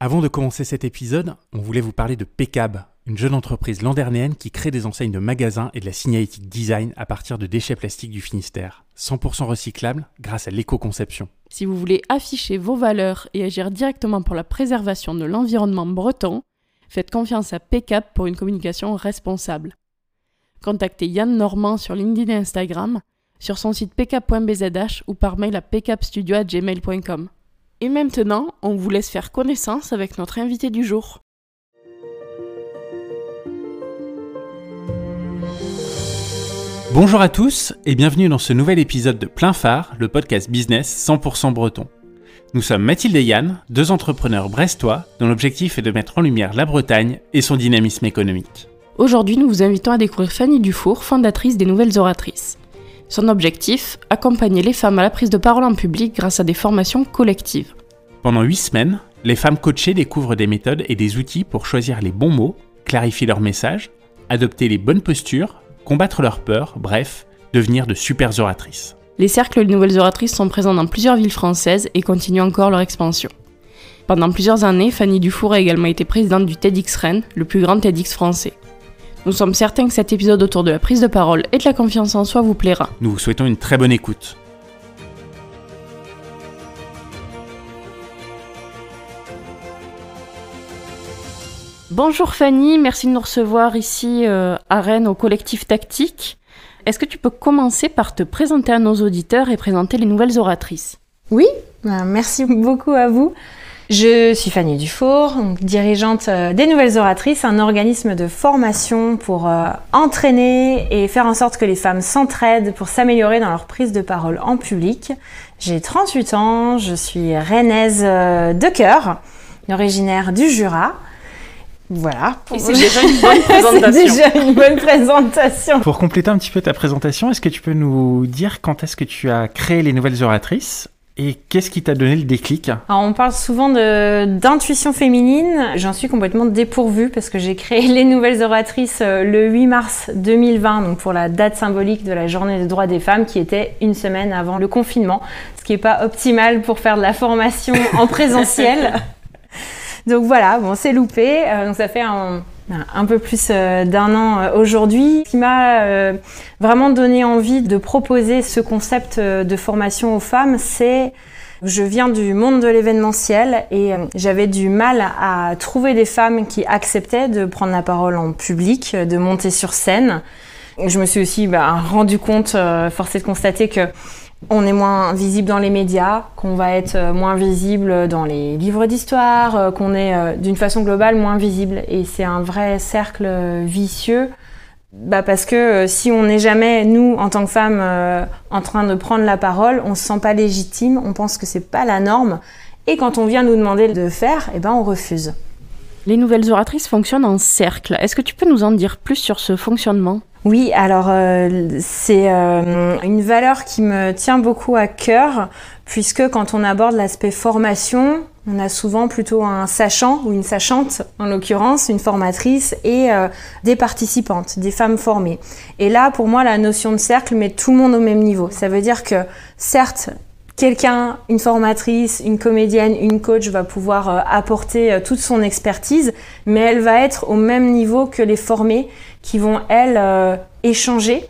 Avant de commencer cet épisode, on voulait vous parler de Pecab, une jeune entreprise landernéenne qui crée des enseignes de magasins et de la signalétique design à partir de déchets plastiques du Finistère, 100% recyclables grâce à l'éco-conception. Si vous voulez afficher vos valeurs et agir directement pour la préservation de l'environnement breton, faites confiance à Pecab pour une communication responsable. Contactez Yann Normand sur LinkedIn et Instagram, sur son site pcap.bzh ou par mail à pcapstudio.gmail.com. Et maintenant, on vous laisse faire connaissance avec notre invité du jour. Bonjour à tous et bienvenue dans ce nouvel épisode de Plein Phare, le podcast business 100% breton. Nous sommes Mathilde et Yann, deux entrepreneurs brestois dont l'objectif est de mettre en lumière la Bretagne et son dynamisme économique. Aujourd'hui, nous vous invitons à découvrir Fanny Dufour, fondatrice des Nouvelles Oratrices. Son objectif Accompagner les femmes à la prise de parole en public grâce à des formations collectives. Pendant 8 semaines, les femmes coachées découvrent des méthodes et des outils pour choisir les bons mots, clarifier leur message, adopter les bonnes postures, combattre leurs peurs, bref, devenir de super oratrices. Les cercles de nouvelles oratrices sont présents dans plusieurs villes françaises et continuent encore leur expansion. Pendant plusieurs années, Fanny Dufour a également été présidente du TEDx Rennes, le plus grand TEDx français. Nous sommes certains que cet épisode autour de la prise de parole et de la confiance en soi vous plaira. Nous vous souhaitons une très bonne écoute. Bonjour Fanny, merci de nous recevoir ici euh, à Rennes au collectif Tactique. Est-ce que tu peux commencer par te présenter à nos auditeurs et présenter les nouvelles oratrices? Oui, euh, merci beaucoup à vous. Je suis Fanny Dufour, dirigeante euh, des Nouvelles Oratrices, un organisme de formation pour entraîner et faire en sorte que les femmes s'entraident pour s'améliorer dans leur prise de parole en public. J'ai 38 ans, je suis rennaise de cœur, originaire du Jura. Voilà. Et c'est déjà une bonne présentation. déjà une bonne présentation. Pour compléter un petit peu ta présentation, est-ce que tu peux nous dire quand est-ce que tu as créé les nouvelles oratrices? Et qu'est-ce qui t'a donné le déclic Alors, On parle souvent d'intuition féminine. J'en suis complètement dépourvue parce que j'ai créé les nouvelles oratrices euh, le 8 mars 2020, donc pour la date symbolique de la journée des droits des femmes qui était une semaine avant le confinement, ce qui n'est pas optimal pour faire de la formation en présentiel. Donc voilà, bon, c'est loupé. Euh, donc ça fait un, un peu plus euh, d'un an euh, aujourd'hui. Qui m'a vraiment donné envie de proposer ce concept de formation aux femmes, c'est je viens du monde de l'événementiel et j'avais du mal à trouver des femmes qui acceptaient de prendre la parole en public, de monter sur scène. Je me suis aussi bah, rendu compte, forcé de constater que on est moins visible dans les médias, qu'on va être euh, moins visible dans les livres d'histoire, euh, qu'on est euh, d'une façon globale moins visible. Et c'est un vrai cercle vicieux. Bah parce que si on n'est jamais, nous, en tant que femmes, en train de prendre la parole, on se sent pas légitime, on pense que c'est pas la norme. Et quand on vient nous demander de faire, eh ben on refuse. Les nouvelles oratrices fonctionnent en cercle. Est-ce que tu peux nous en dire plus sur ce fonctionnement? Oui, alors euh, c'est euh, une valeur qui me tient beaucoup à cœur, puisque quand on aborde l'aspect formation, on a souvent plutôt un sachant ou une sachante, en l'occurrence une formatrice, et euh, des participantes, des femmes formées. Et là, pour moi, la notion de cercle met tout le monde au même niveau. Ça veut dire que, certes, quelqu'un, une formatrice, une comédienne, une coach va pouvoir apporter toute son expertise, mais elle va être au même niveau que les formés qui vont, elles, euh, échanger,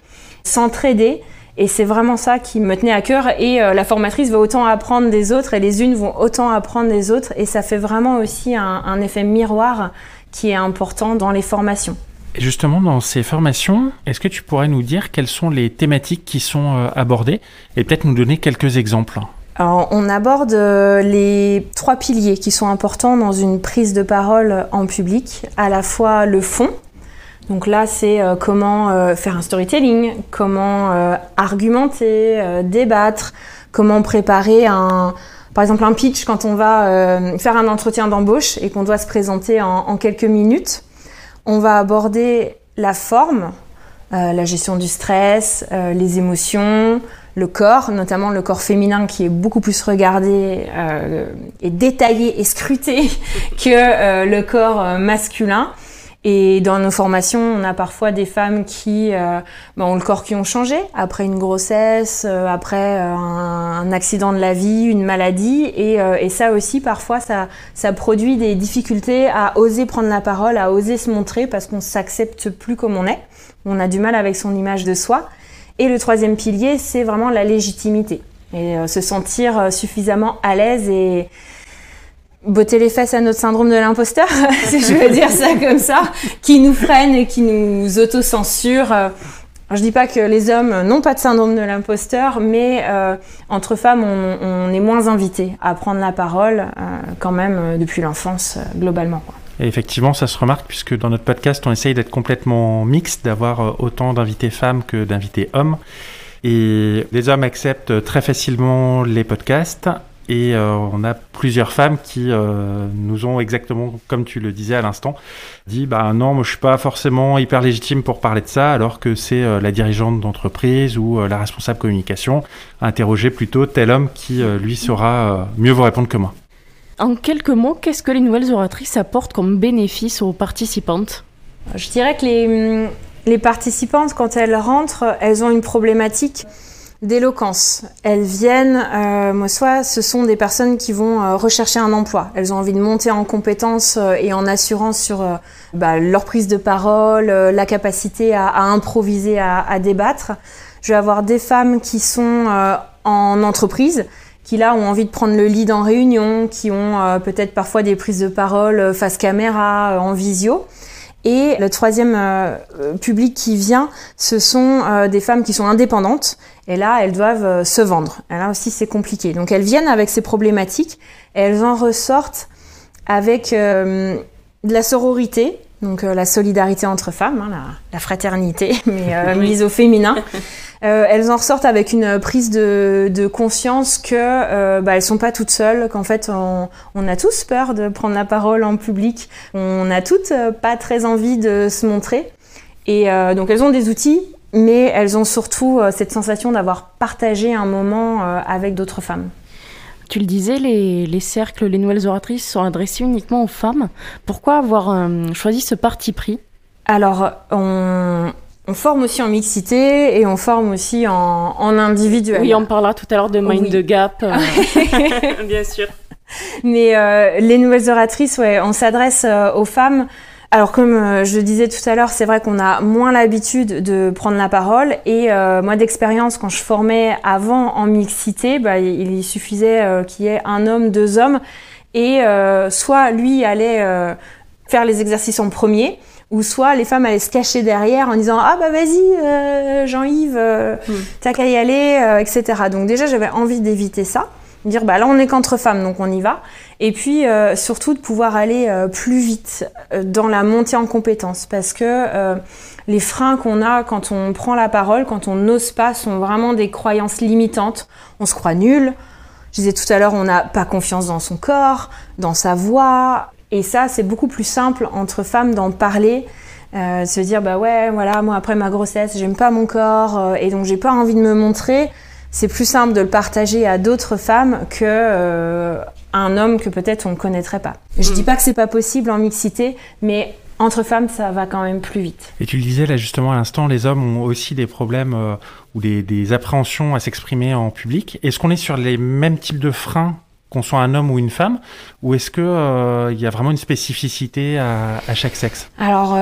s'entraider. Et c'est vraiment ça qui me tenait à cœur. Et euh, la formatrice va autant apprendre des autres et les unes vont autant apprendre des autres. Et ça fait vraiment aussi un, effet miroir qui est important dans les formations. Justement, dans ces formations, est-ce que tu pourrais nous dire quelles sont les thématiques qui sont euh, abordées et peut-être nous donner quelques exemples? On aborde les trois piliers qui sont importants dans une prise de parole en public, à la fois le fond, donc là, c'est euh, comment euh, faire un storytelling, comment euh, argumenter, débattre, comment préparer un, par exemple un pitch quand on va faire un entretien d'embauche et qu'on doit se présenter en, quelques minutes. On va aborder la forme, la gestion du stress, les émotions, le corps, notamment le corps féminin qui est beaucoup plus regardé et détaillé et scruté que le corps masculin. Et dans nos formations, on a parfois des femmes qui euh, ben, ont le corps qui ont changé après une grossesse, euh, après euh, un, accident de la vie, une maladie. Et, et ça aussi, parfois, ça, ça, produit des difficultés à oser prendre la parole, à oser se montrer parce qu'on s'accepte plus comme on est. On a du mal avec son image de soi. Et le troisième pilier, c'est vraiment la légitimité. Et se sentir suffisamment à l'aise et, botter les fesses à notre syndrome de l'imposteur, si je veux dire ça comme ça, qui nous freine et qui nous autocensure. Euh, je dis pas que les hommes n'ont pas de syndrome de l'imposteur, mais euh, entre femmes, on, est moins invité à prendre la parole euh, quand même depuis l'enfance globalement. Effectivement, ça se remarque puisque dans notre podcast, on essaye d'être complètement mixte, d'avoir autant d'invités femmes que d'invités hommes. Et les hommes acceptent très facilement les podcasts et euh, on a plusieurs femmes qui euh, nous ont exactement, comme tu le disais à l'instant, dit bah non, moi je suis pas forcément hyper légitime pour parler de ça, alors que c'est euh, la dirigeante d'entreprise ou la responsable communication. Interroger plutôt tel homme qui lui saura mieux vous répondre que moi. En quelques mots, qu'est-ce que les nouvelles oratrices apportent comme bénéfice aux participantes? Je dirais que les, les participantes, quand elles rentrent, elles ont une problématique d'éloquence. Elles viennent, euh, soit ce sont des personnes qui vont euh, rechercher un emploi. Elles ont envie de monter en compétences euh, et en assurance sur euh, bah, leur prise de parole, la capacité à, à improviser, à, à, débattre. Je vais avoir des femmes qui sont en entreprise, qui là ont envie de prendre le lead en réunion, qui ont peut-être parfois des prises de parole face caméra, en visio. Et le troisième public qui vient, ce sont des femmes qui sont indépendantes et là, elles doivent euh, se vendre. Et là aussi, c'est compliqué. Donc, elles viennent avec ces problématiques et elles en ressortent avec euh, de la sororité, donc euh, la solidarité entre femmes, hein, la, fraternité, mais mise au féminin. elles en ressortent avec une prise de, de conscience que bah, elles sont pas toutes seules, qu'en fait on, on, a tous peur de prendre la parole en public, on a toutes pas très envie de se montrer. Et donc elles ont des outils mais elles ont surtout euh, cette sensation d'avoir partagé un moment euh, avec d'autres femmes. Tu le disais, les, cercles, les nouvelles oratrices sont adressés uniquement aux femmes. Pourquoi avoir euh, choisi ce parti pris? Alors, on, forme aussi en mixité et on forme aussi en, individuel. Oui, on parlera tout à l'heure de Mind the Gap. Bien sûr. Mais les nouvelles oratrices, ouais, on s'adresse aux femmes alors comme euh, je le disais tout à l'heure, c'est vrai qu'on a moins l'habitude de prendre la parole et euh, moi d'expérience quand je formais avant en mixité, bah, il suffisait euh, qu'il y ait un homme, deux hommes et soit lui allait faire les exercices en premier ou soit les femmes allaient se cacher derrière en disant ah bah vas-y Jean-Yves hmm. t'as qu'à y aller etc. Donc déjà j'avais envie d'éviter ça dire bah là on est qu'entre femmes donc on y va et puis euh, surtout de pouvoir aller euh, plus vite euh, dans la montée en compétences. Parce que les freins qu'on a quand on prend la parole quand on n'ose pas sont vraiment des croyances limitantes. On se croit nul. Je disais tout à l'heure on n'a pas confiance dans son corps dans sa voix. Et ça c'est beaucoup plus simple entre femmes d'en parler de se dire bah ouais voilà moi après ma grossesse j'aime pas mon corps et donc j'ai pas envie de me montrer c'est plus simple de le partager à d'autres femmes que euh, un homme que peut-être on ne connaîtrait pas. Je dis mm. pas que c'est pas possible en mixité, mais entre femmes, ça va quand même plus vite. Et tu le disais là justement à l'instant, les hommes ont aussi des problèmes euh, ou des, appréhensions à s'exprimer en public. Est-ce qu'on est sur les mêmes types de freins qu'on soit un homme ou une femme, ou est-ce qu'il euh, y a vraiment une spécificité à, à chaque sexe? Alors,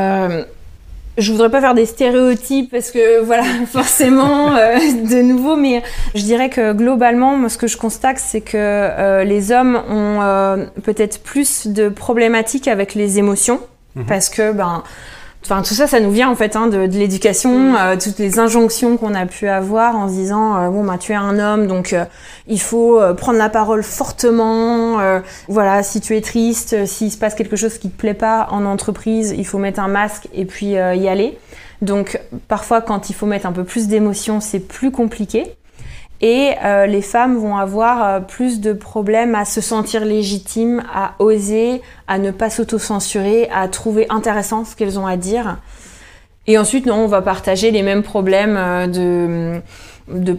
je voudrais pas faire des stéréotypes parce que voilà forcément euh, de nouveau mais je dirais que globalement moi ce que je constate c'est que euh, les hommes ont euh, peut-être plus de problématiques avec les émotions mhm. parce que ben Enfin, tout ça, ça nous vient en fait hein, de, de l'éducation, euh, toutes les injonctions qu'on a pu avoir en se disant euh, bon bah tu es un homme donc euh, il faut prendre la parole fortement. voilà, si tu es triste, s'il se passe quelque chose qui te plaît pas en entreprise, il faut mettre un masque et puis y aller. Donc parfois quand il faut mettre un peu plus d'émotion, c'est plus compliqué. Et euh, les femmes vont avoir euh, plus de problèmes à se sentir légitimes, à oser, à ne pas s'auto-censurer, à trouver intéressant ce qu'elles ont à dire. Et ensuite, non, on va partager les mêmes problèmes euh, de, de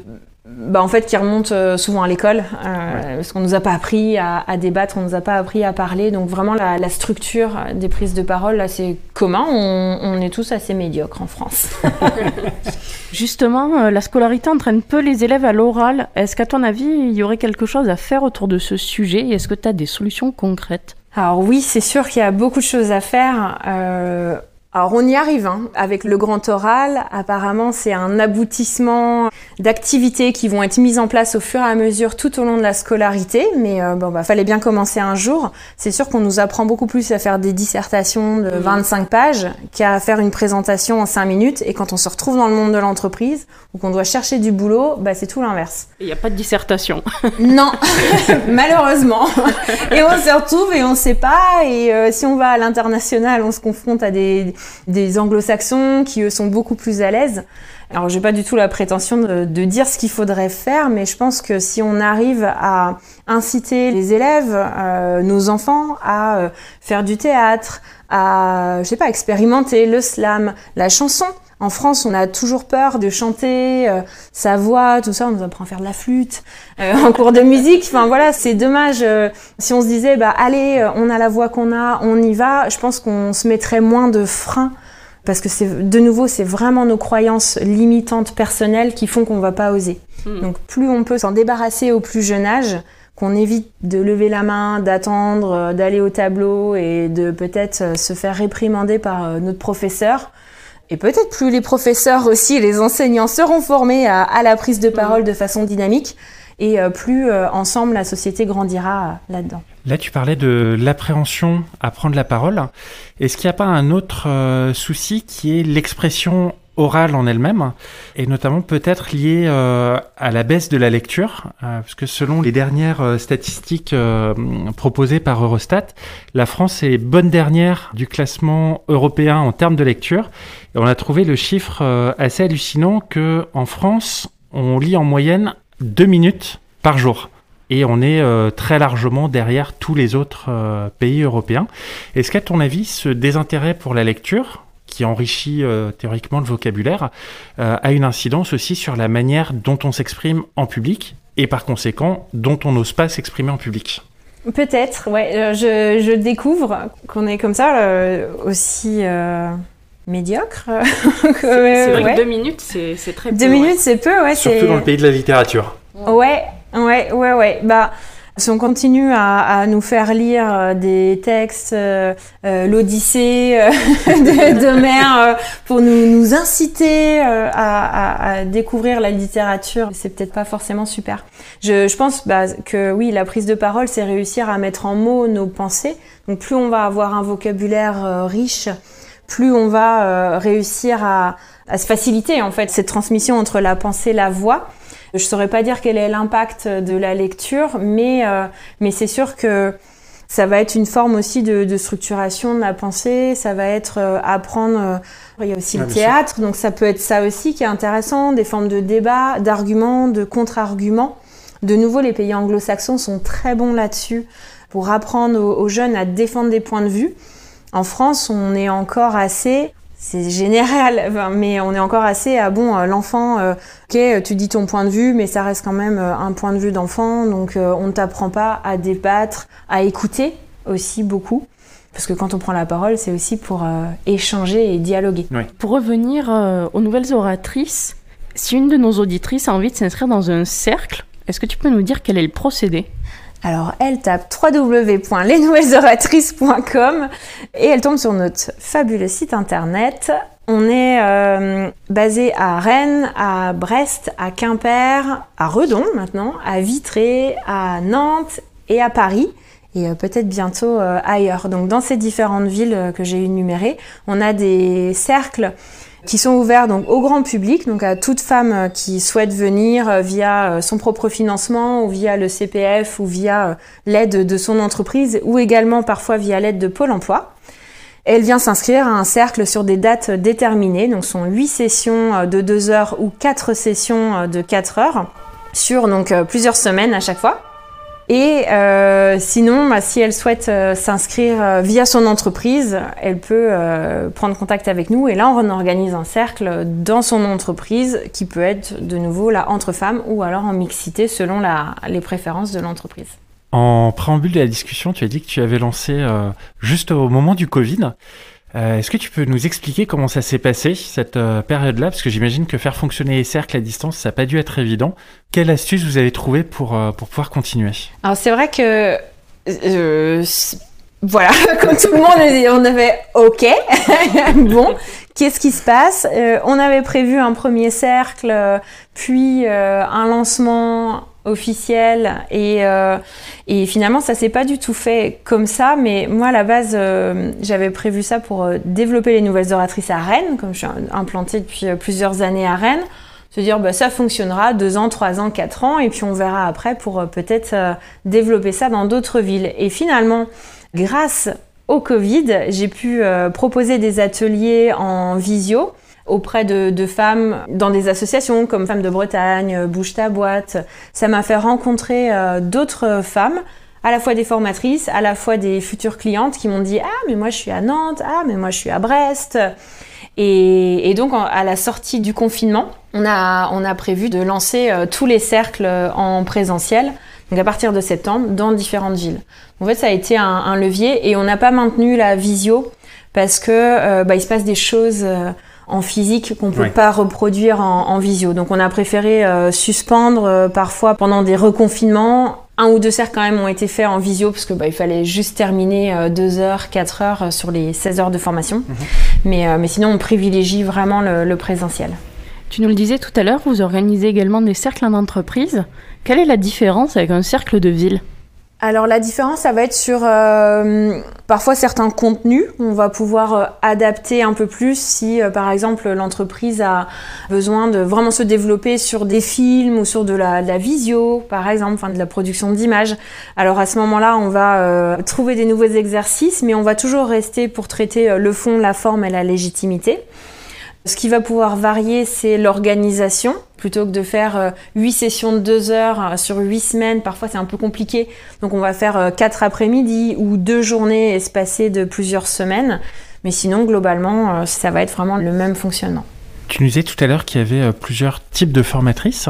bah, en fait, qui remontent euh, souvent à l'école, euh, parce qu'on nous a pas appris à, débattre, on nous a pas appris à parler. Donc vraiment, la, structure des prises de parole, là, c'est commun. On, est tous assez médiocres en France. Justement, euh, la scolarité entraîne peu les élèves à l'oral. Est-ce qu'à ton avis, il y aurait quelque chose à faire autour de ce sujet? Est-ce que tu as des solutions concrètes? Alors oui, c'est sûr qu'il y a beaucoup de choses à faire. Alors on y arrive hein. avec le grand oral. Apparemment c'est un aboutissement d'activités qui vont être mises en place au fur et à mesure tout au long de la scolarité. Mais euh, bon bah fallait bien commencer un jour. C'est sûr qu'on nous apprend beaucoup plus à faire des dissertations de 25 pages qu'à faire une présentation en 5 minutes. Et quand on se retrouve dans le monde de l'entreprise ou qu'on doit chercher du boulot, bah c'est tout l'inverse. Il n'y a pas de dissertation. non, malheureusement. et on se retrouve et on ne sait pas. Et euh, si on va à l'international, on se confronte à des des anglo-saxons qui eux sont beaucoup plus à l'aise. Alors j'ai pas du tout la prétention de, dire ce qu'il faudrait faire, mais je pense que si on arrive à inciter les élèves, euh, nos enfants, à euh, faire du théâtre, à je sais pas expérimenter le slam, la chanson. En France, on a toujours peur de chanter euh, sa voix, tout ça. On nous apprend à faire de la flûte en cours de musique. Enfin voilà, c'est dommage. si on se disait, bah allez, on a la voix qu'on a, on y va. Je pense qu'on se mettrait moins de freins parce que c'est de nouveau c'est vraiment nos croyances limitantes personnelles qui font qu'on va pas oser. Hmm. Donc plus on peut s'en débarrasser au plus jeune âge, qu'on évite de lever la main, d'attendre, euh, d'aller au tableau et de peut-être euh, se faire réprimander par euh, notre professeur. Et peut-être plus les professeurs aussi, les enseignants seront formés à, la prise de parole hmm. de façon dynamique et plus ensemble la société grandira là-dedans. Là, tu parlais de l'appréhension à prendre la parole. Est-ce qu'il n'y a pas un autre euh, souci qui est l'expression orale en elle-même, et notamment peut-être lié euh, à la baisse de la lecture, euh, parce que selon les dernières statistiques proposées par Eurostat, la France est bonne dernière du classement européen en termes de lecture, et on a trouvé le chiffre assez hallucinant que en France, on lit en moyenne deux minutes par jour et on est euh, très largement derrière tous les autres euh, pays européens. Est-ce qu'à ton avis, ce désintérêt pour la lecture, qui enrichit euh, théoriquement le vocabulaire, a une incidence aussi sur la manière dont on s'exprime en public et par conséquent dont on n'ose pas s'exprimer en public Peut-être, ouais. Je, je, découvre qu'on est comme ça aussi médiocre. c'est vrai que deux minutes, c'est très peu. Deux minutes, c'est peu, ouais. Surtout dans le pays de la littérature. Ouais, Ouais, ouais, ouais. Bah, si on continue à, à nous faire lire euh, des textes, euh, euh l'Odyssée euh, d'Homère pour nous, nous inciter à, à, à, découvrir la littérature, c'est peut-être pas forcément super. Je, je pense bah, que oui, la prise de parole, c'est réussir à mettre en mots nos pensées. Donc plus on va avoir un vocabulaire riche, plus on va réussir à, à se faciliter en fait cette transmission entre la pensée et la voix. Je saurais pas dire quel est l'impact de la lecture, mais, euh, mais c'est sûr que ça va être une forme aussi de, de structuration de la pensée, ça va être euh, apprendre. Euh, il y a aussi le théâtre, donc ça peut être ça aussi qui est intéressant, des formes de débat, d'arguments, de contre-arguments. De nouveau, les pays anglo-saxons sont très bons là-dessus pour apprendre aux, jeunes à défendre des points de vue. En France, on est encore assez c'est général, mais on est encore assez à bon, euh, l'enfant, euh, ok, tu dis ton point de vue, mais ça reste quand même euh, un point de vue d'enfant, donc on ne t'apprend pas à débattre, à écouter aussi beaucoup. Parce que quand on prend la parole, c'est aussi pour échanger et dialoguer. Pour revenir aux nouvelles oratrices, si une de nos auditrices a envie de s'inscrire dans un cercle, est-ce que tu peux nous dire quel est le procédé? Alors elle tape www.lesnouvellesoratrices.com et elle tombe sur notre fabuleux site internet. On est euh, basé à Rennes, à Brest, à Quimper, à Redon maintenant, à Vitré, à Nantes et à Paris et euh, peut-être bientôt euh, ailleurs. Donc dans ces différentes villes que j'ai énumérées, on a des cercles qui sont ouverts donc au grand public, donc à toute femme euh, qui souhaite venir euh, via euh, son propre financement ou via le CPF ou via l'aide de son entreprise ou également parfois via l'aide de Pôle emploi. Elle vient s'inscrire à un cercle sur des dates déterminées, donc sont 8 sessions de 2 heures ou 4 sessions de 4 heures sur donc plusieurs semaines à chaque fois. Et euh, sinon, bah, si elle souhaite euh, s'inscrire euh, via son entreprise, elle peut prendre contact avec nous. Et là, on organise un cercle dans son entreprise qui peut être de nouveau là entre femmes ou alors en mixité selon les préférences de l'entreprise. En préambule de la discussion, tu as dit que tu avais lancé juste au moment du Covid. Euh, est-ce que tu peux nous expliquer comment ça s'est passé, cette euh, période-là? Parce que j'imagine que faire fonctionner les cercles à distance, ça n'a pas dû être évident. Quelle astuce vous avez trouvé pour, euh, pour pouvoir continuer? Alors c'est vrai que... voilà, comme tout le monde, on avait OK, bon, qu'est-ce qui se passe? On avait prévu un premier cercle, puis un lancement officielle et, euh, et finalement ça s'est pas du tout fait comme ça mais moi à la base euh, j'avais prévu ça pour euh, développer les nouvelles oratrices à Rennes comme je suis implantée depuis plusieurs années à Rennes. Se dire bah, ça fonctionnera deux ans, trois ans, quatre ans et puis on verra après pour peut-être développer ça dans d'autres villes. Et finalement grâce au Covid j'ai pu proposer des ateliers en visio auprès de, femmes dans des associations comme Femmes de Bretagne, euh, Bouge ta boîte. Ça m'a fait rencontrer euh, d'autres femmes, à la fois des formatrices, à la fois des futures clientes qui m'ont dit Ah, mais moi je suis à Nantes, ah, mais moi je suis à Brest. Et, donc, à la sortie du confinement, on a, on a prévu de lancer euh, tous les cercles en présentiel, donc à partir de septembre, dans différentes villes. En fait, ça a été un, levier et on n'a pas maintenu la visio parce que bah, il se passe des choses en physique qu'on peut pas reproduire en, visio. Donc on a préféré euh, suspendre euh, parfois pendant des reconfinements. Un ou deux cercles quand même ont été faits en visio parce que bah, il fallait juste terminer euh, deux heures, quatre heures sur les 16 heures de formation. Mhm. mais, mais sinon on privilégie vraiment le, le présentiel. Tu nous le disais tout à l'heure, vous organisez également des cercles en entreprise. Quelle est la différence avec un cercle de ville? Alors la différence, ça va être sur euh, parfois certains contenus. On va pouvoir euh, adapter un peu plus si, euh, par exemple, l'entreprise a besoin de vraiment se développer sur des films ou sur de la, de la visio, par exemple, enfin de la production d'images. Alors à ce moment-là, on va trouver des nouveaux exercices, mais on va toujours rester pour traiter le fond, la forme et la légitimité. Ce qui va pouvoir varier, c'est l'organisation. Plutôt que de faire 8 euh, sessions de 2 heures euh, sur 8 semaines, parfois c'est un peu compliqué. Donc on va faire 4 euh, après-midi ou 2 journées espacées de plusieurs semaines. Mais sinon, globalement, ça va être vraiment le même fonctionnement. Tu nous disais tout à l'heure qu'il y avait plusieurs types de formatrices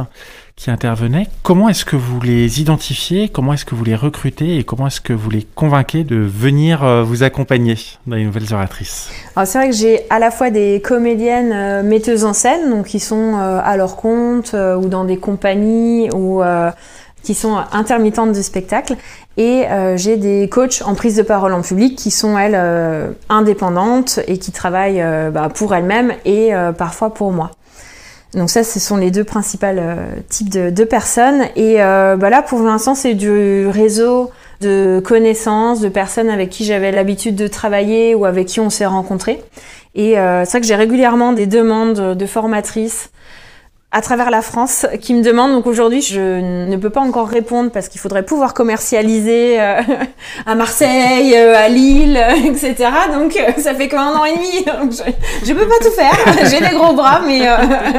qui intervenaient. Comment est-ce que vous les identifiez Comment est-ce que vous les recrutez Et comment est-ce que vous les convainquez de venir euh, vous accompagner dans les nouvelles oratrices? Alors c'est vrai que j'ai à la fois des comédiennes euh, metteuses en scène, donc qui sont euh, à leur compte ou dans des compagnies ou qui sont intermittentes du spectacle. Et j'ai des coachs en prise de parole en public qui sont, elles, indépendantes et qui travaillent bah, pour elles-mêmes et parfois pour moi. Donc ça, ce sont les deux principaux euh, types de, personnes. Et euh, bah là, pour l'instant, c'est du réseau de connaissances, de personnes avec qui j'avais l'habitude de travailler ou avec qui on s'est rencontrés. Et euh, c'est vrai que j'ai régulièrement des demandes de formatrices à travers la France qui me demandent. Donc aujourd'hui, je ne peux pas encore répondre parce qu'il faudrait pouvoir commercialiser euh, à Marseille, euh, à Lille, etc. Donc euh, ça fait qu'un an et demi. Je, ne peux pas tout faire. J'ai des gros bras, mais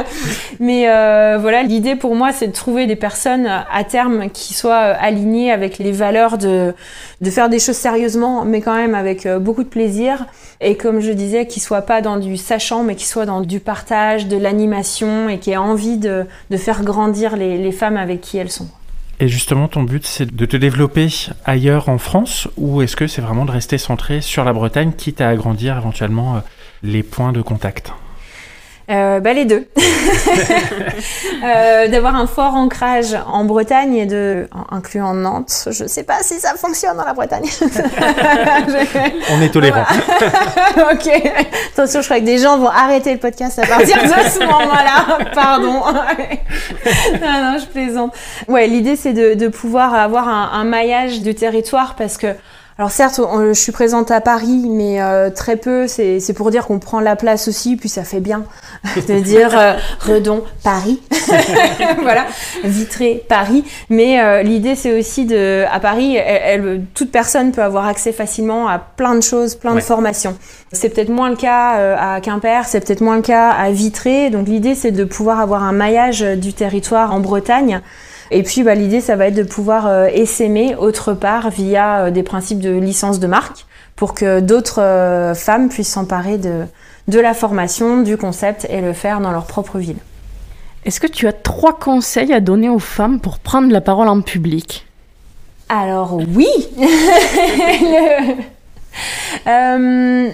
mais voilà, l'idée pour moi, c'est de trouver des personnes à terme qui soient alignées avec les valeurs de de faire des choses sérieusement, mais quand même avec beaucoup de plaisir. Et comme je disais, qui soient pas dans du sachant, mais qui soient dans du partage, de l'animation et qui aient envie de, faire grandir les, femmes avec qui elles sont. Et justement, ton but, c'est de te développer ailleurs en France ou est-ce que c'est vraiment de rester centré sur la Bretagne, quitte à agrandir éventuellement euh, les points de contact? Euh, bah, les deux. euh, D'avoir un fort ancrage en Bretagne et de, incluant Nantes. Je sais pas si ça fonctionne dans la Bretagne. On est tolérant. ok. Attention, je crois que des gens vont arrêter le podcast à partir de ce moment-là. Pardon. non, non, je plaisante. Ouais, l'idée c'est de, de, pouvoir avoir un, un maillage du territoire parce que alors certes, je suis présente à Paris, mais euh, très peu. C'est pour dire qu'on prend la place aussi, puis ça fait bien de dire euh, Redon Paris, voilà, Vitré Paris. Mais euh, l'idée, c'est aussi de, à Paris, elle, toute personne peut avoir accès facilement à plein de choses, plein de formations. C'est peut-être moins le cas à Quimper, c'est peut-être moins le cas à Vitré. Donc l'idée, c'est de pouvoir avoir un maillage du territoire en Bretagne Et puis bah, l'idée, ça va être de pouvoir euh, essaimer autre part via euh, des principes de licence de marque pour que d'autres euh, femmes puissent s'emparer de, de la formation, du concept et le faire dans leur propre ville. Est-ce que tu as trois conseils à donner aux femmes pour prendre la parole en public? Alors oui le... Euh,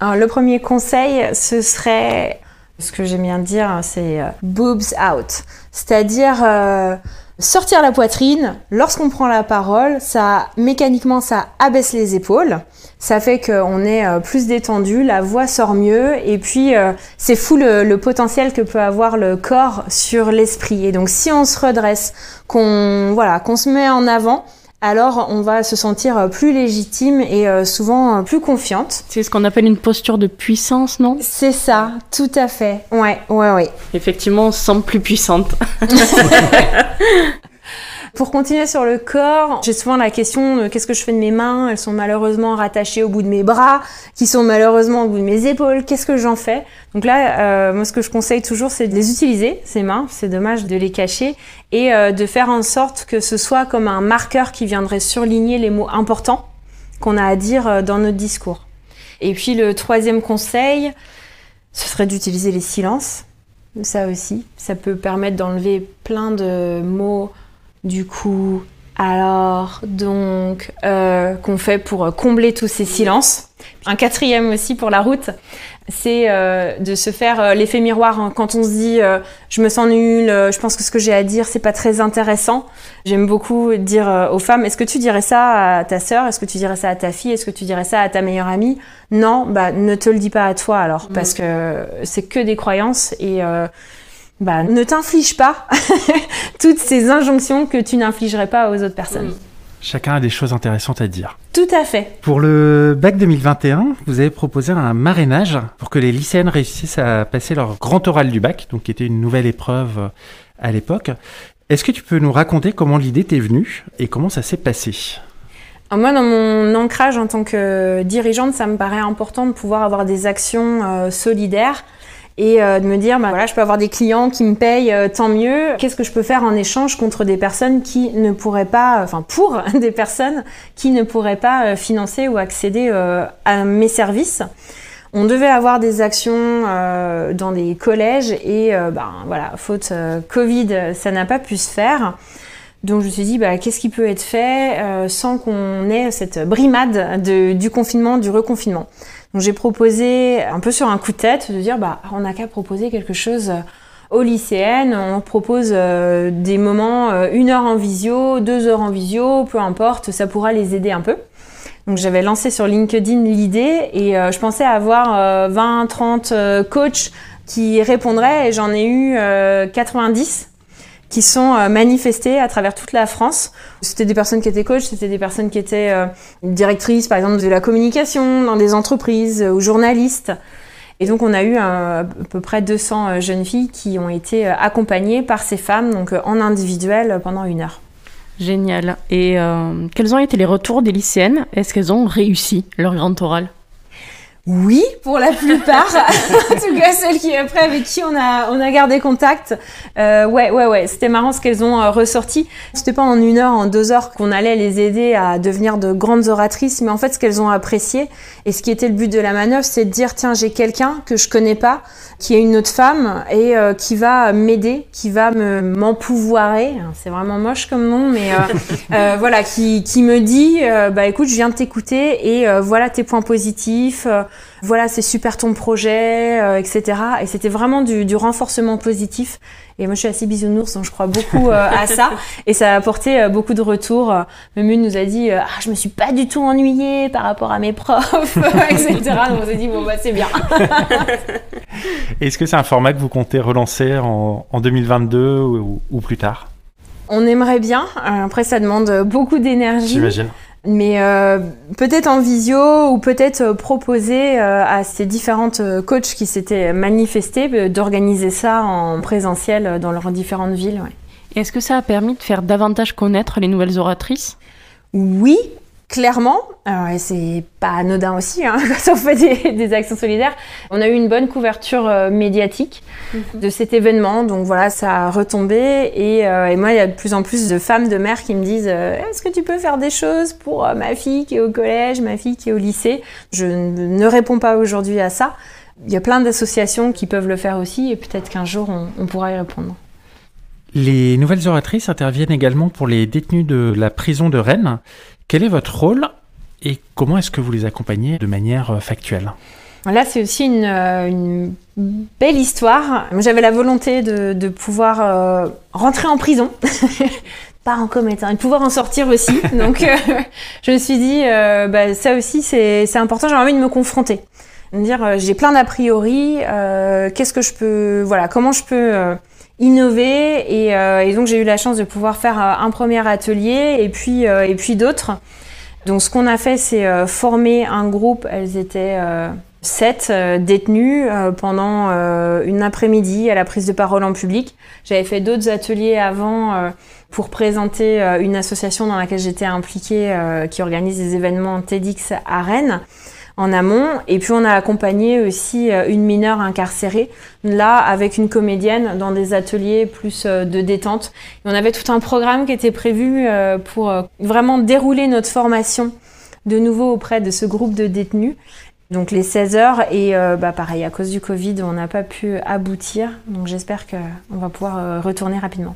alors, le premier conseil, ce serait, ce que j'aime bien dire, c'est boobs out. C'est-à-dire euh, sortir la poitrine. Lorsqu'on prend la parole, ça mécaniquement, ça abaisse les épaules. Ça fait qu'on est euh, plus détendu, la voix sort mieux, et puis euh, c'est fou le, le potentiel que peut avoir le corps sur l'esprit. Et donc, si on se redresse, qu'on voilà, qu'on se met en avant, alors on va se sentir euh, plus légitime et euh, souvent euh, plus confiante. C'est ce qu'on appelle une posture de puissance, non? C'est ça, tout à fait. Ouais, ouais, ouais. Effectivement, on se sent plus puissante. Pour continuer sur le corps, j'ai souvent la question qu'est-ce que je fais de mes mains Elles sont malheureusement rattachées au bout de mes bras, qui sont malheureusement au bout de mes épaules. Qu'est-ce que j'en fais? Donc là, euh, moi, ce que je conseille toujours, c'est de les utiliser, ces mains. C'est dommage de les cacher et euh, de faire en sorte que ce soit comme un marqueur qui viendrait surligner les mots importants qu'on a à dire euh, dans notre discours. Et puis le troisième conseil, ce serait d'utiliser les silences. Ça aussi, ça peut permettre d'enlever plein de mots du coup, alors, donc, euh, qu'on fait pour combler tous ces silences. Un quatrième aussi pour la route, c'est euh, de se faire euh, l'effet miroir hein. quand on se dit euh, je me sens nulle, euh, je pense que ce que j'ai à dire c'est pas très intéressant. J'aime beaucoup dire euh, aux femmes est-ce que tu dirais ça à ta sœur, est-ce que tu dirais ça à ta fille, est-ce que tu dirais ça à ta meilleure amie? Non, bah ne te le dis pas à toi alors Mm. parce que c'est que des croyances et euh, bah, ne t'inflige pas toutes ces injonctions que tu n'infligerais pas aux autres personnes. Mm. Chacun a des choses intéressantes à dire. Tout à fait. Pour le bac 2021, vous avez proposé un marrainage pour que les lycéennes réussissent à passer leur grand oral du bac, donc qui était une nouvelle épreuve euh, à l'époque. Est-ce que tu peux nous raconter comment l'idée t'est venue et comment ça s'est passé? Moi, dans mon ancrage en tant que dirigeante, ça me paraît important de pouvoir avoir des actions euh, solidaires et euh, de me dire, bah, voilà, je peux avoir des clients qui me payent, euh, tant mieux. Qu'est-ce que je peux faire en échange contre des personnes qui ne pourraient pas, enfin pour des personnes qui ne pourraient pas euh, financer ou accéder euh, à mes services? On devait avoir des actions euh, dans des collèges et euh, ben voilà, faute euh, Covid, ça n'a pas pu se faire. Donc je me suis dit, bah, qu'est-ce qui peut être fait euh, sans qu'on ait cette brimade de, du confinement, du reconfinement? Donc j'ai proposé, un peu sur un coup de tête, de dire, bah, on n'a qu'à proposer quelque chose euh, aux lycéennes. On propose euh, des moments, euh, une heure en visio, deux heures en visio, peu importe, ça pourra les aider un peu. Donc j'avais lancé sur LinkedIn l'idée et euh, je pensais avoir euh, 20, 30 euh, coachs qui répondraient et j'en ai eu euh, 90 qui sont euh, manifestés à travers toute la France. C'était des personnes qui étaient coachs, c'était des personnes qui étaient euh, directrices par exemple de la communication dans des entreprises euh, ou journalistes. Et donc on a eu à peu près 200 euh, jeunes filles qui ont été accompagnées par ces femmes donc en individuel pendant une heure. Génial. Et quels ont été les retours des lycéennes? Est-ce qu'elles ont réussi leur grand oral Oui, pour la plupart. en tout cas, celles qui après avec qui on a on a gardé contact. Euh, ouais, ouais, ouais. C'était marrant ce qu'elles ont euh, ressorti. C'était pas en une heure, en deux heures qu'on allait les aider à devenir de grandes oratrices, mais en fait, ce qu'elles ont apprécié et ce qui était le but de la manœuvre, c'est de dire tiens, j'ai quelqu'un que je connais pas, qui est une autre femme et euh, qui va m'aider, qui va me m'empouvoirer. C'est vraiment moche comme nom, mais euh, voilà, qui qui me dit bah écoute, je viens de t'écouter et voilà tes points positifs. Voilà, c'est super ton projet, euh, etc. Et c'était vraiment du, du renforcement positif. Et moi, je suis assez bisounours, donc je crois beaucoup euh, à ça. Et ça a apporté euh, beaucoup de retours. Même une nous a dit, ah, je me suis pas du tout ennuyée par rapport à mes profs, etc. Donc on s'est dit, bon, bah, c'est bien. Est-ce que c'est un format que vous comptez relancer en, en 2022 ou, ou plus tard? On aimerait bien. Après, ça demande beaucoup d'énergie. J'imagine. Mais euh, peut-être en visio ou peut-être euh, proposer euh, à ces différentes euh, coachs qui s'étaient manifestés d'organiser ça en présentiel dans leurs différentes villes. ouais. Est-ce que ça a permis de faire davantage connaître les nouvelles oratrices? Oui, clairement, et c'est pas anodin aussi hein, quand on fait des, actions solidaires, on a eu une bonne couverture euh, médiatique mhm. de cet événement, donc voilà, ça a retombé et, euh, et, moi il y a de plus en plus de femmes, de mères qui me disent euh, est-ce que tu peux faire des choses pour ma fille qui est au collège, ma fille qui est au lycée? Je ne réponds pas aujourd'hui à ça. Il y a plein d'associations qui peuvent le faire aussi et peut-être qu'un jour on, on pourra y répondre. Les nouvelles oratrices interviennent également pour les détenus de la prison de Rennes. Quel est votre rôle et comment est-ce que vous les accompagnez de manière euh, factuelle? Là, c'est aussi une, euh, belle histoire. J'avais la volonté de, pouvoir euh, rentrer en prison. pas en commettant, de pouvoir en sortir aussi. Donc, je me suis dit, bah, ça aussi, c'est important. J'ai envie de me confronter. De me dire, j'ai plein d'a priori. Qu'est-ce que je peux, voilà, comment je peux innover euh, et, donc j'ai eu la chance de pouvoir faire euh, un premier atelier et puis, euh, et puis d'autres. Donc ce qu'on a fait, c'est former un groupe. Elles étaient sept détenues pendant une après-midi à la prise de parole en public. J'avais fait d'autres ateliers avant pour présenter une association dans laquelle j'étais impliquée qui organise des événements TEDx à Rennes en amont. Et puis on a accompagné aussi euh, une mineure incarcérée, là avec une comédienne dans des ateliers plus euh, de détente. On avait tout un programme qui était prévu euh, pour vraiment dérouler notre formation de nouveau auprès de ce groupe de détenus. Donc les 16 heures et bah pareil à cause du Covid on n'a pas pu aboutir donc j'espère qu'on va pouvoir retourner rapidement.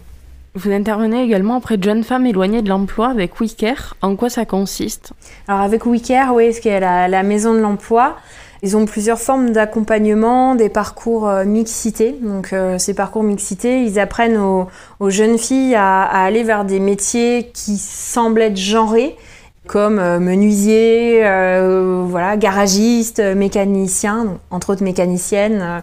Vous intervenez également auprès de jeunes femmes éloignées de l'emploi avec WeCare. En quoi ça consiste? Alors avec WeCare, oui, ce qui est la, maison de l'emploi, ils ont plusieurs formes d'accompagnement, des parcours euh, mixité. Donc euh, ces parcours mixité, ils apprennent aux, jeunes filles à, aller vers des métiers qui semblent être genrés comme euh, menuisier, voilà, garagiste, mécanicien, entre autres mécanicienne,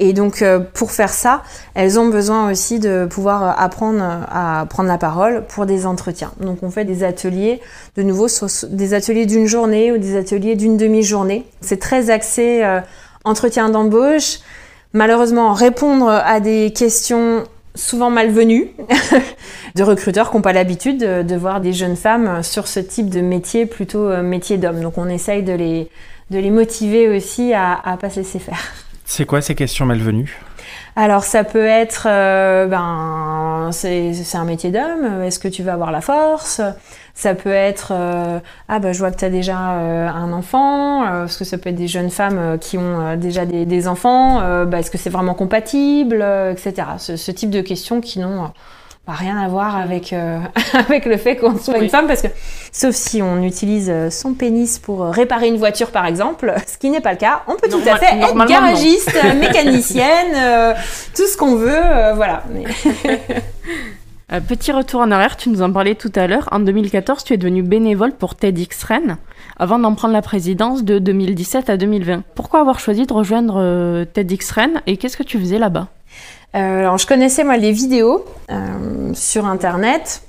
et donc, euh, pour faire ça, elles ont besoin aussi de pouvoir euh, apprendre à prendre la parole pour des entretiens. Donc, on fait des ateliers, de nouveau, des ateliers d'une journée ou des ateliers d'une demi-journée. C'est très axé euh, entretien d'embauche. Malheureusement, répondre à des questions souvent malvenues de recruteurs qui n'ont pas l'habitude de, voir des jeunes femmes sur ce type de métier, plutôt métier d'homme. Donc, on essaye de les, de les motiver aussi à ne pas se laisser faire. C'est quoi ces questions malvenues? Alors ça peut être, euh, ben c'est un métier d'homme, est-ce que tu vas avoir la force? Ça peut être, euh, ah ben je vois que tu as déjà euh, un enfant, parce que ça peut être des jeunes femmes qui ont déjà des, enfants, ben, est-ce que c'est vraiment compatible, etc. ce, type de questions qui n'ont rien à voir avec, euh, avec le fait qu'on soit une femme, parce que sauf si on utilise euh, son pénis pour euh, réparer une voiture par exemple, ce qui n'est pas le cas, on peut tout à fait être garagiste, mécanicienne, tout ce qu'on veut, voilà. Petit retour en arrière, tu nous en parlais tout à l'heure. En 2014, tu es devenu bénévole pour TEDx Rennes avant d'en prendre la présidence de 2017 à 2020. Pourquoi avoir choisi de rejoindre TEDx Rennes et qu'est-ce que tu faisais là-bas? Euh, alors je connaissais moi les vidéos euh, sur internet.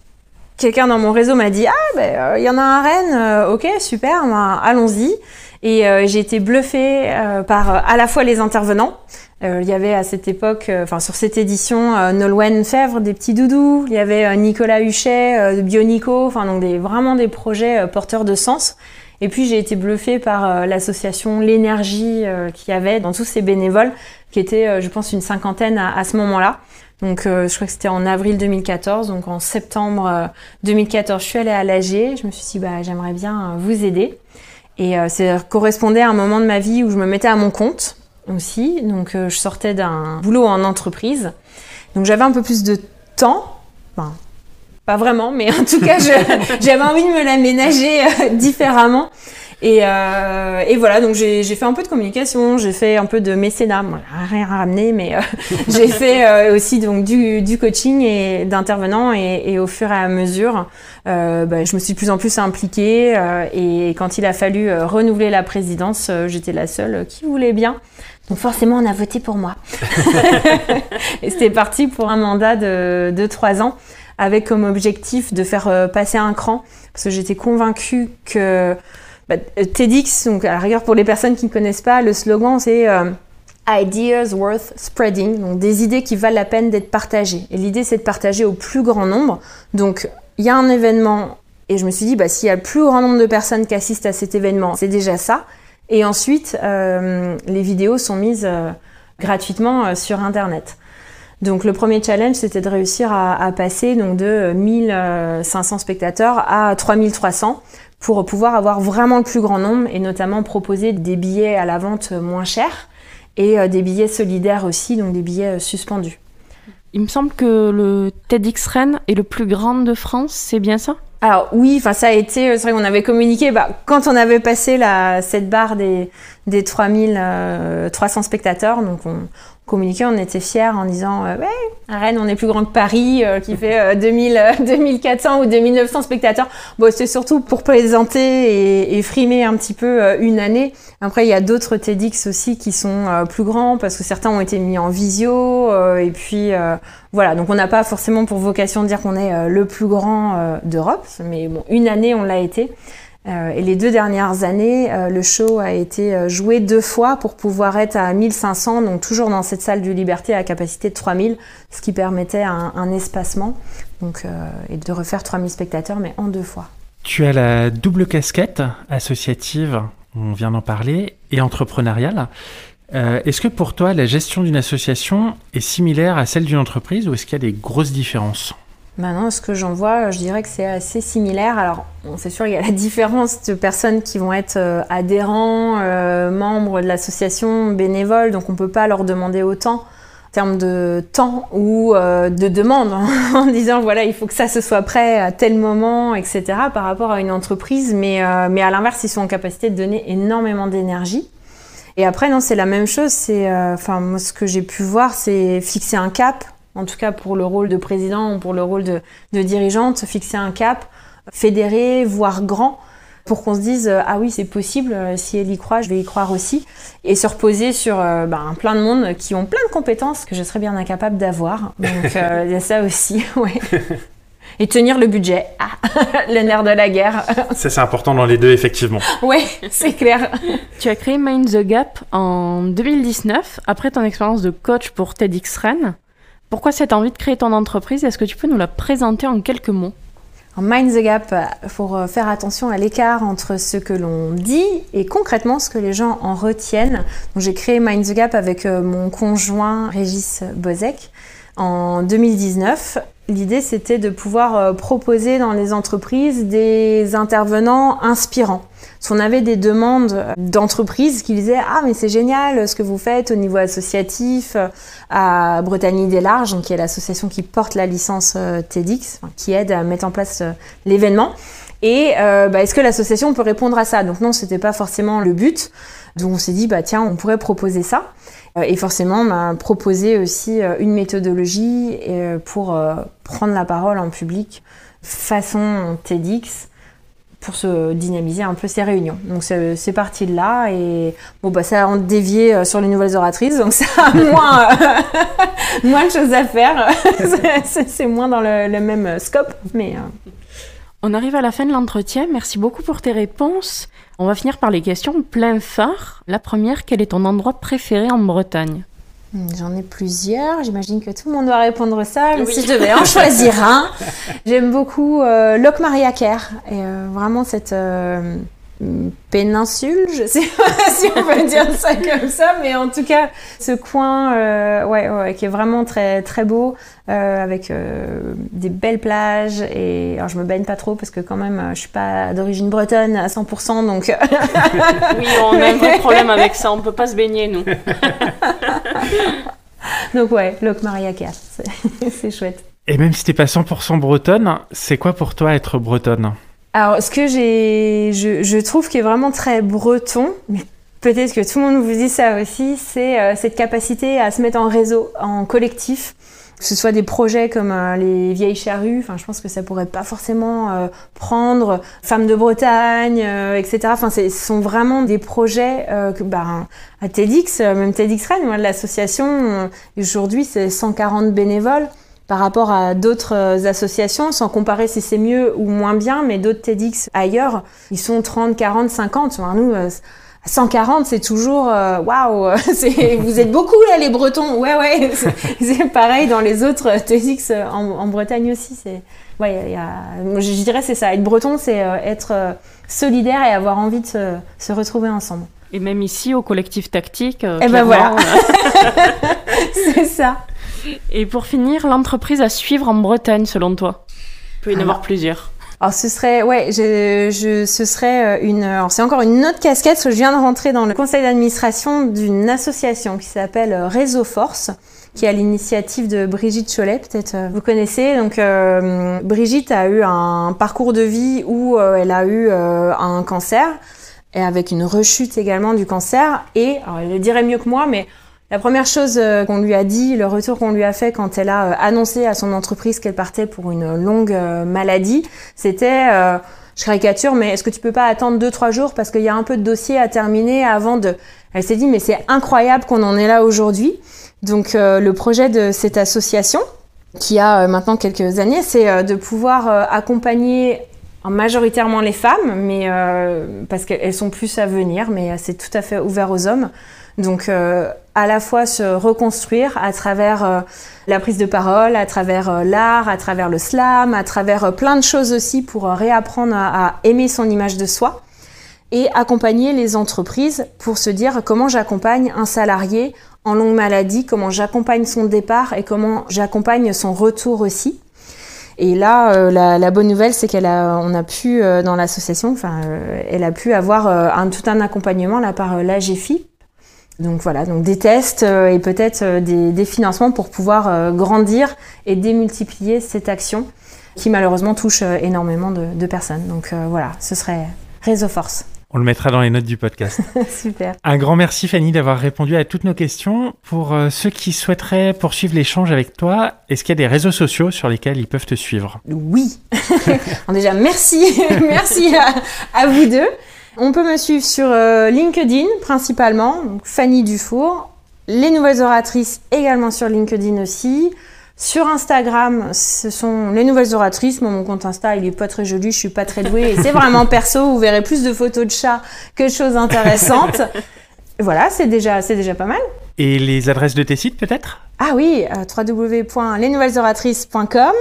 Quelqu'un dans mon réseau m'a dit ah ben euh, il y en a un à Rennes, ok super, ben, allons-y. Et j'ai été bluffée par à la fois les intervenants. Il y avait à cette époque, enfin sur cette édition, Nolwenn Fèvre des petits doudous. Il y avait Nicolas Huchet de Bionico. Enfin donc des, vraiment des projets porteurs de sens. Et puis j'ai été bluffée par l'association l'énergie qu'il y avait dans tous ces bénévoles qui était, euh, je pense, une cinquantaine à, ce moment-là. Donc, euh, je crois que c'était en avril 2014. Donc, en septembre 2014, euh, je suis allée à l'AG. Je me suis dit, bah, j'aimerais bien vous aider. Et ça correspondait à un moment de ma vie où je me mettais à mon compte aussi. Donc, je sortais d'un boulot en entreprise. Donc, j'avais un peu plus de temps. Pas vraiment, mais en tout cas, j'avais envie de me l'aménager différemment. Et, euh, et voilà, donc j'ai fait un peu de communication, j'ai fait un peu de mécénat, bon, rien ramené, mais euh, j'ai fait euh, aussi donc du, du coaching et d'intervenants et, et, au fur et à mesure, euh, bah, je me suis de plus en plus impliquée euh, et quand il a fallu renouveler la présidence, j'étais la seule qui voulait bien. Donc forcément, on a voté pour moi. et c'était parti pour un mandat de, de trois ans avec comme objectif de faire passer un cran parce que j'étais convaincue que bah, euh, TEDx, donc à la rigueur pour les personnes qui ne connaissent pas, le slogan c'est euh, Ideas worth spreading, donc des idées qui valent la peine d'être partagées. Et l'idée c'est de partager au plus grand nombre. Donc il y a un événement Et je me suis dit, bah, s'il y a le plus grand nombre de personnes qui assistent à cet événement, c'est déjà ça. Et ensuite, euh, les vidéos sont mises euh, gratuitement euh, sur Internet. Donc le premier challenge, c'était de réussir à, à, passer donc de 1500 spectateurs à 3300 pour pouvoir avoir vraiment le plus grand nombre et notamment proposer des billets à la vente moins chers et des billets solidaires aussi, donc des billets suspendus. Il me semble que le TEDx Rennes est le plus grand de France, c'est bien ça? Alors oui, enfin ça a été, c'est vrai qu'on avait communiqué, bah, quand on avait passé la, cette barre des, des 3300 spectateurs, donc on, communiquer, on était fiers en disant euh, ouais, à Rennes, on est plus grand que Paris, euh, qui fait 2000, 2400 ou 2900 spectateurs. Bon, c'est surtout pour plaisanter et, frimer un petit peu euh, une année. Après, il y a d'autres TEDx aussi qui sont plus grands parce que certains ont été mis en visio. et puis voilà, donc on n'a pas forcément pour vocation de dire qu'on est le plus grand d'Europe, mais bon, une année on l'a été. Euh, et les deux dernières années, euh, le show a été euh, joué deux fois pour pouvoir être à 1500, donc toujours dans cette salle du Liberté à capacité de 3000, ce qui permettait un, espacement donc, et de refaire 3000 spectateurs, mais en deux fois. Tu as la double casquette associative, on vient d'en parler, et entrepreneuriale. est-ce que pour toi, la gestion d'une association est similaire à celle d'une entreprise ou est-ce qu'il y a des grosses différences? Maintenant, ce que j'en vois, je dirais que c'est assez similaire. Alors, c'est sûr, il y a la différence de personnes qui vont être euh, adhérents, euh, membres de l'association, bénévoles, donc on ne peut pas leur demander autant en termes de temps ou euh, de demande, hein, en disant voilà, il faut que ça se soit prêt à tel moment, etc., par rapport à une entreprise. Mais, mais à l'inverse, ils sont en capacité de donner énormément d'énergie. Et après, non, c'est la même chose. C'est, enfin, moi, ce que j'ai pu voir, c'est fixer un cap en tout cas pour le rôle de président ou pour le rôle de, dirigeante, fixer un cap, fédérer, voire grand, pour qu'on se dise euh, ah oui c'est possible, euh, si elle y croit, je vais y croire aussi, et se reposer sur euh, ben, plein de monde qui ont plein de compétences que je serais bien incapable d'avoir. Donc il y a ça aussi, ouais. Et tenir le budget, ah, le nerf de la guerre. Ça c'est important dans les deux effectivement. Oui, c'est clair. Tu as créé Mind the Gap en 2019 après ton expérience de coach pour TEDx Rennes. Pourquoi cette envie de créer ton entreprise? Est-ce que tu peux nous la présenter en quelques mots? Mind the Gap, pour euh, faire attention à l'écart entre ce que l'on dit et concrètement ce que les gens en retiennent. J'ai créé Mind the Gap avec euh, mon conjoint Régis Bozek en 2019 l'idée c'était de pouvoir euh, proposer dans les entreprises des intervenants inspirants. On avait des demandes d'entreprises qui disaient Ah, mais c'est génial ce que vous faites au niveau associatif euh, à Bretagne des Larges, qui est l'association qui porte la licence euh, TEDx, qui aide à mettre en place l'événement. Et bah, est-ce que l'association peut répondre à ça? Donc non, c'était pas forcément le but. Donc on s'est dit bah tiens, on pourrait proposer ça. Euh, et forcément, m'a proposé aussi euh, une méthodologie euh, pour prendre la parole en public façon TEDx pour se dynamiser un peu ces réunions. Donc c'est parti de là et bon bah ça a dévié sur les nouvelles oratrices donc ça a moins, moins de choses à faire. c'est moins dans le, le, même scope mais on arrive à la fin de l'entretien. Merci beaucoup pour tes réponses. On va finir par les questions plein phare. La première, quel est ton endroit préféré en Bretagne? Hmm, J'en ai plusieurs. J'imagine que tout le monde doit répondre ça. Mais si je devais en choisir un, j'aime beaucoup euh, Locmariaker. Et euh, vraiment cette euh, péninsule, je sais pas si on peut dire ça comme ça, mais en tout cas, ce coin, euh, ouais, ouais, qui est vraiment très très beau, euh, avec euh, des belles plages. Et alors, je me baigne pas trop parce que quand même, je suis pas d'origine bretonne à 100%, donc. oui, on a un vrai problème avec ça. On peut pas se baigner, nous. donc ouais, Loc Mariaca, c'est chouette. Et même si t'es pas 100% bretonne, c'est quoi pour toi être bretonne? Alors, ce que j'ai, je, je, trouve qui est vraiment très breton, mais peut-être que tout le monde vous dit ça aussi, c'est euh, cette capacité à se mettre en réseau, en collectif. Que ce soit des projets comme euh, les vieilles charrues, enfin, je pense que ça pourrait pas forcément euh, prendre Femmes de Bretagne, etc. Enfin, ce sont vraiment des projets que, bah, à TEDx, même TEDx Rennes, l'association, aujourd'hui, c'est 140 bénévoles par rapport à d'autres euh, associations, sans comparer si c'est mieux ou moins bien, mais d'autres TEDx ailleurs, ils sont 30, 40, 50. nous, euh, 140, c'est toujours waouh, vous êtes beaucoup là les Bretons. Ouais ouais, c'est pareil dans les autres TEDx en, en Bretagne aussi. C'est ouais, y a, je dirais c'est ça. Être breton, c'est être solidaire et avoir envie de se, se, retrouver ensemble. Et même ici au collectif tactique. et eh ben voilà, c'est ça. Et pour finir, l'entreprise à suivre en Bretagne selon toi? Il peut y en avoir plusieurs. Alors ce serait, ouais, je, je, ce serait une, alors c'est encore une autre casquette, parce que je viens de rentrer dans le conseil d'administration d'une association qui s'appelle Réseau Force, qui est à l'initiative de Brigitte Cholet, peut-être euh, vous connaissez. Donc euh, Brigitte a eu un parcours de vie où euh, elle a eu un cancer, et avec une rechute également du cancer, et, alors elle le dirait mieux que moi, mais la première chose euh, qu'on lui a dit, le retour qu'on lui a fait quand elle a euh, annoncé à son entreprise qu'elle partait pour une longue euh, maladie, c'était, je caricature, mais est-ce que tu peux pas attendre deux trois jours parce qu'il y a un peu de dossier à terminer avant de. Elle s'est dit mais c'est incroyable qu'on en est là aujourd'hui. Donc le projet de cette association qui a maintenant quelques années, c'est de pouvoir accompagner majoritairement les femmes, mais parce qu'elles sont plus à venir, mais c'est tout à fait ouvert aux hommes. Donc euh, à la fois se reconstruire à travers euh, la prise de parole, à travers euh, l'art, à travers le slam, à travers plein de choses aussi pour réapprendre à, aimer son image de soi et accompagner les entreprises pour se dire comment j'accompagne un salarié en longue maladie, comment j'accompagne son départ et comment j'accompagne son retour aussi. Et là, la, bonne nouvelle, c'est qu'elle a, on a pu dans l'association, enfin, elle a pu avoir un, tout un accompagnement là par l'AGFI donc voilà, donc des tests euh, et peut-être euh, des, financements pour pouvoir euh, grandir et démultiplier cette action qui malheureusement touche énormément de, personnes. Donc voilà, ce serait Réseau Force. On le mettra dans les notes du podcast. Super. Un grand merci Fanny d'avoir répondu à toutes nos questions. Pour ceux qui souhaiteraient poursuivre l'échange avec toi, est-ce qu'il y a des réseaux sociaux sur lesquels ils peuvent te suivre? Oui. déjà, merci. merci à vous deux. On peut me suivre sur euh, LinkedIn principalement, donc Fanny Dufour. Les nouvelles oratrices également sur LinkedIn aussi. Sur Instagram, ce sont les nouvelles oratrices. mon compte Insta, il est pas très joli, je suis pas très douée. C'est vraiment perso, vous verrez plus de photos de chats que de choses intéressantes. voilà, c'est déjà, c'est déjà pas mal. Et les adresses de tes sites peut-être? Ah oui, euh, www.lesnouvellesoratrices.com,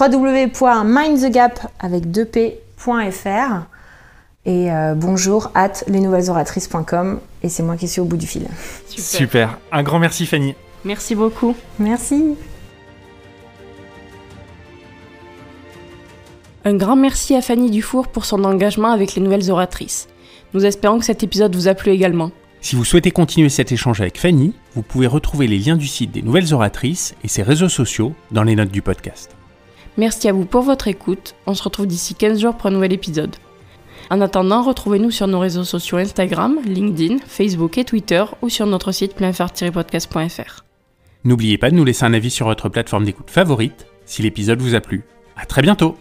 www.mindthegap avec 2p.fr et euh, bonjour at lesnouvellesoratrices.com et c'est moi qui suis au bout du fil. Super. Super. Un grand merci Fanny. Merci beaucoup. Merci. Un grand merci à Fanny Dufour pour son engagement avec les nouvelles oratrices. Nous espérons que cet épisode vous a plu également. Si vous souhaitez continuer cet échange avec Fanny, vous pouvez retrouver les liens du site des nouvelles oratrices et ses réseaux sociaux dans les notes du podcast. Merci à vous pour votre écoute. On se retrouve d'ici 15 jours pour un nouvel épisode. En attendant, retrouvez-nous sur nos réseaux sociaux Instagram, LinkedIn, Facebook et Twitter ou sur notre site pleinphare-podcast.fr. N'oubliez pas de nous laisser un avis sur votre plateforme d'écoute favorite si l'épisode vous a plu. À très bientôt